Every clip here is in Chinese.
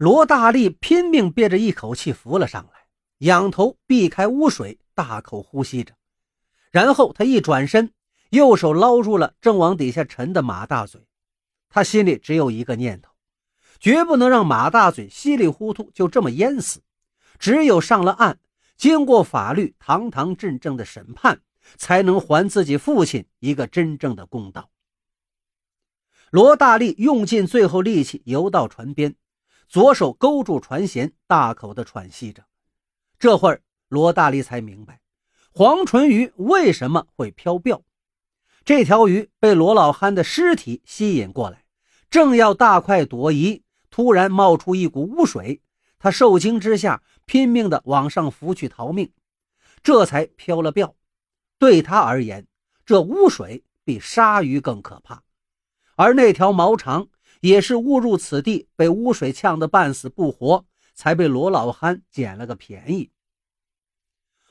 罗大力拼命憋着一口气浮了上来，仰头避开污水，大口呼吸着。然后他一转身，右手捞住了正往底下沉的马大嘴。他心里只有一个念头：绝不能让马大嘴稀里糊涂就这么淹死。只有上了岸，经过法律堂堂正正的审判，才能还自己父亲一个真正的公道。罗大力用尽最后力气游到船边，左手勾住船舷，大口的喘息着。这会儿，罗大力才明白。黄唇鱼为什么会飘钓？这条鱼被罗老憨的尸体吸引过来，正要大快朵颐，突然冒出一股污水，他受惊之下拼命的往上浮去逃命，这才飘了钓。对他而言，这污水比鲨鱼更可怕，而那条毛长也是误入此地，被污水呛得半死不活，才被罗老憨捡了个便宜。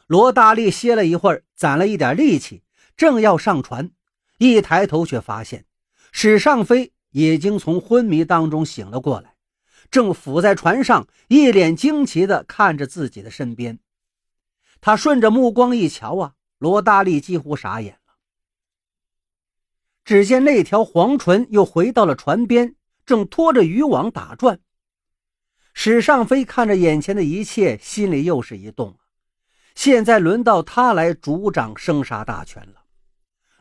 罗大力歇了一会儿，攒了一点力气，正要上船，一抬头却发现史尚飞已经从昏迷当中醒了过来，正伏在船上，一脸惊奇地看着自己的身边。他顺着目光一瞧啊，罗大力几乎傻眼了。只见那条黄唇又回到了船边，正拖着渔网打转。史尚飞看着眼前的一切，心里又是一动。现在轮到他来主掌生杀大权了。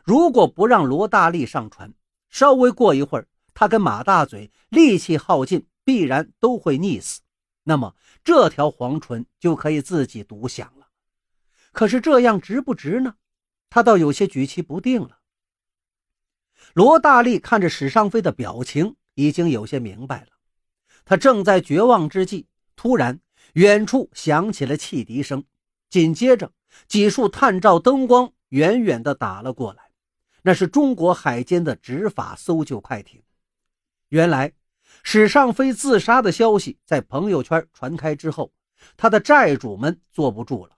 如果不让罗大力上船，稍微过一会儿，他跟马大嘴力气耗尽，必然都会溺死。那么这条黄唇就可以自己独享了。可是这样值不值呢？他倒有些举棋不定了。罗大力看着史尚飞的表情，已经有些明白了。他正在绝望之际，突然远处响起了汽笛声。紧接着，几束探照灯光远远地打了过来，那是中国海监的执法搜救快艇。原来，史尚飞自杀的消息在朋友圈传开之后，他的债主们坐不住了。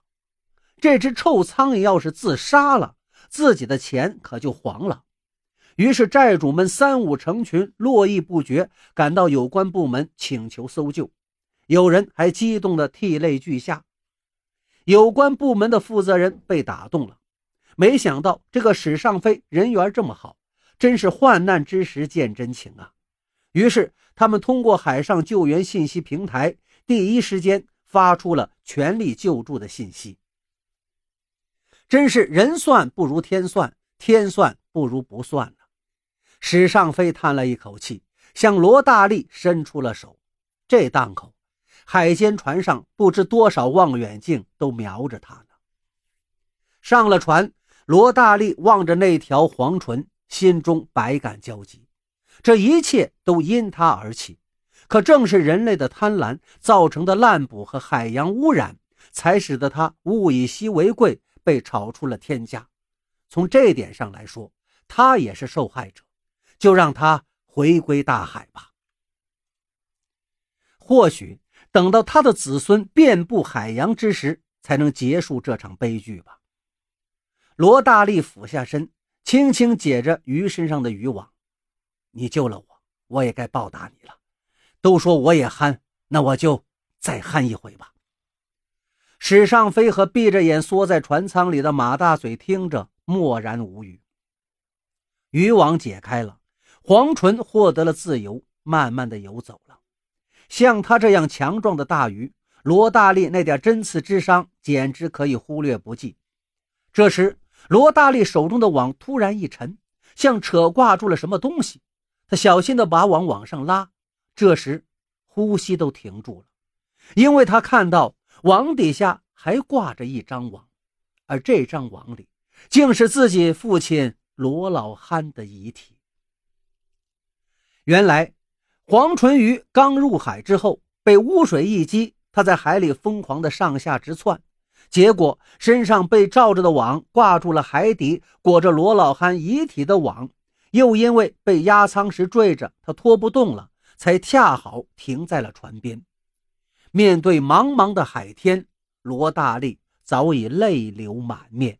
这只臭苍蝇要是自杀了，自己的钱可就黄了。于是，债主们三五成群，络绎不绝，赶到有关部门请求搜救。有人还激动得涕泪俱下。有关部门的负责人被打动了，没想到这个史尚飞人缘这么好，真是患难之时见真情啊！于是他们通过海上救援信息平台，第一时间发出了全力救助的信息。真是人算不如天算，天算不如不算呢。史尚飞叹了一口气，向罗大力伸出了手。这档口。海监船上不知多少望远镜都瞄着他呢。上了船，罗大力望着那条黄唇，心中百感交集。这一切都因他而起，可正是人类的贪婪造成的滥捕和海洋污染，才使得他物以稀为贵，被炒出了天价。从这点上来说，他也是受害者。就让他回归大海吧。或许。等到他的子孙遍布海洋之时，才能结束这场悲剧吧。罗大力俯下身，轻轻解着鱼身上的渔网。你救了我，我也该报答你了。都说我也憨，那我就再憨一回吧。史尚飞和闭着眼缩在船舱里的马大嘴听着，默然无语。渔网解开了，黄纯获得了自由，慢慢的游走了。像他这样强壮的大鱼，罗大力那点针刺之伤简直可以忽略不计。这时，罗大力手中的网突然一沉，像扯挂住了什么东西。他小心地把网往上拉，这时呼吸都停住了，因为他看到网底下还挂着一张网，而这张网里竟是自己父亲罗老憨的遗体。原来。黄淳鱼刚入海之后，被污水一击，它在海里疯狂的上下直窜，结果身上被罩着的网挂住了海底裹着罗老憨遗体的网，又因为被压舱时坠着，它拖不动了，才恰好停在了船边。面对茫茫的海天，罗大力早已泪流满面。